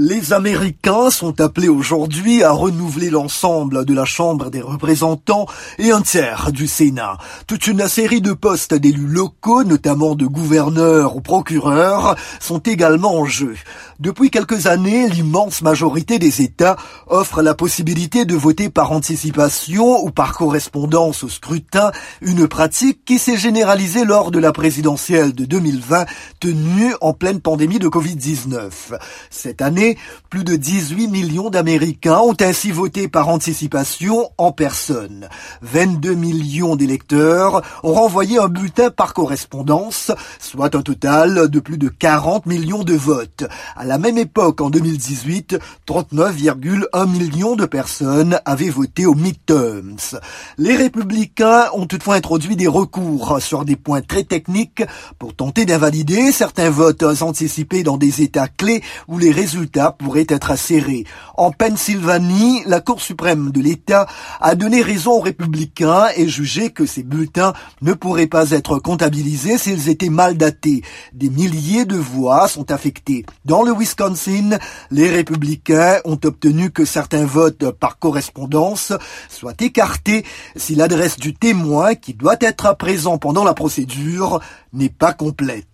Les Américains sont appelés aujourd'hui à renouveler l'ensemble de la Chambre des représentants et un tiers du Sénat. Toute une série de postes d'élus locaux, notamment de gouverneurs ou procureurs, sont également en jeu. Depuis quelques années, l'immense majorité des États offre la possibilité de voter par anticipation ou par correspondance au scrutin, une pratique qui s'est généralisée lors de la présidentielle de 2020 tenue en pleine pandémie de Covid-19. Cette année, plus de 18 millions d'Américains ont ainsi voté par anticipation en personne. 22 millions d'électeurs ont renvoyé un bulletin par correspondance, soit un total de plus de 40 millions de votes. À la même époque, en 2018, 39,1 millions de personnes avaient voté aux midterms. Les républicains ont toutefois introduit des recours sur des points très techniques pour tenter d'invalider certains votes anticipés dans des États clés où les résultats pourrait être acéré. En Pennsylvanie, la Cour suprême de l'État a donné raison aux républicains et jugé que ces bulletins ne pourraient pas être comptabilisés s'ils étaient mal datés. Des milliers de voix sont affectées. Dans le Wisconsin, les républicains ont obtenu que certains votes par correspondance soient écartés si l'adresse du témoin qui doit être présent pendant la procédure n'est pas complète.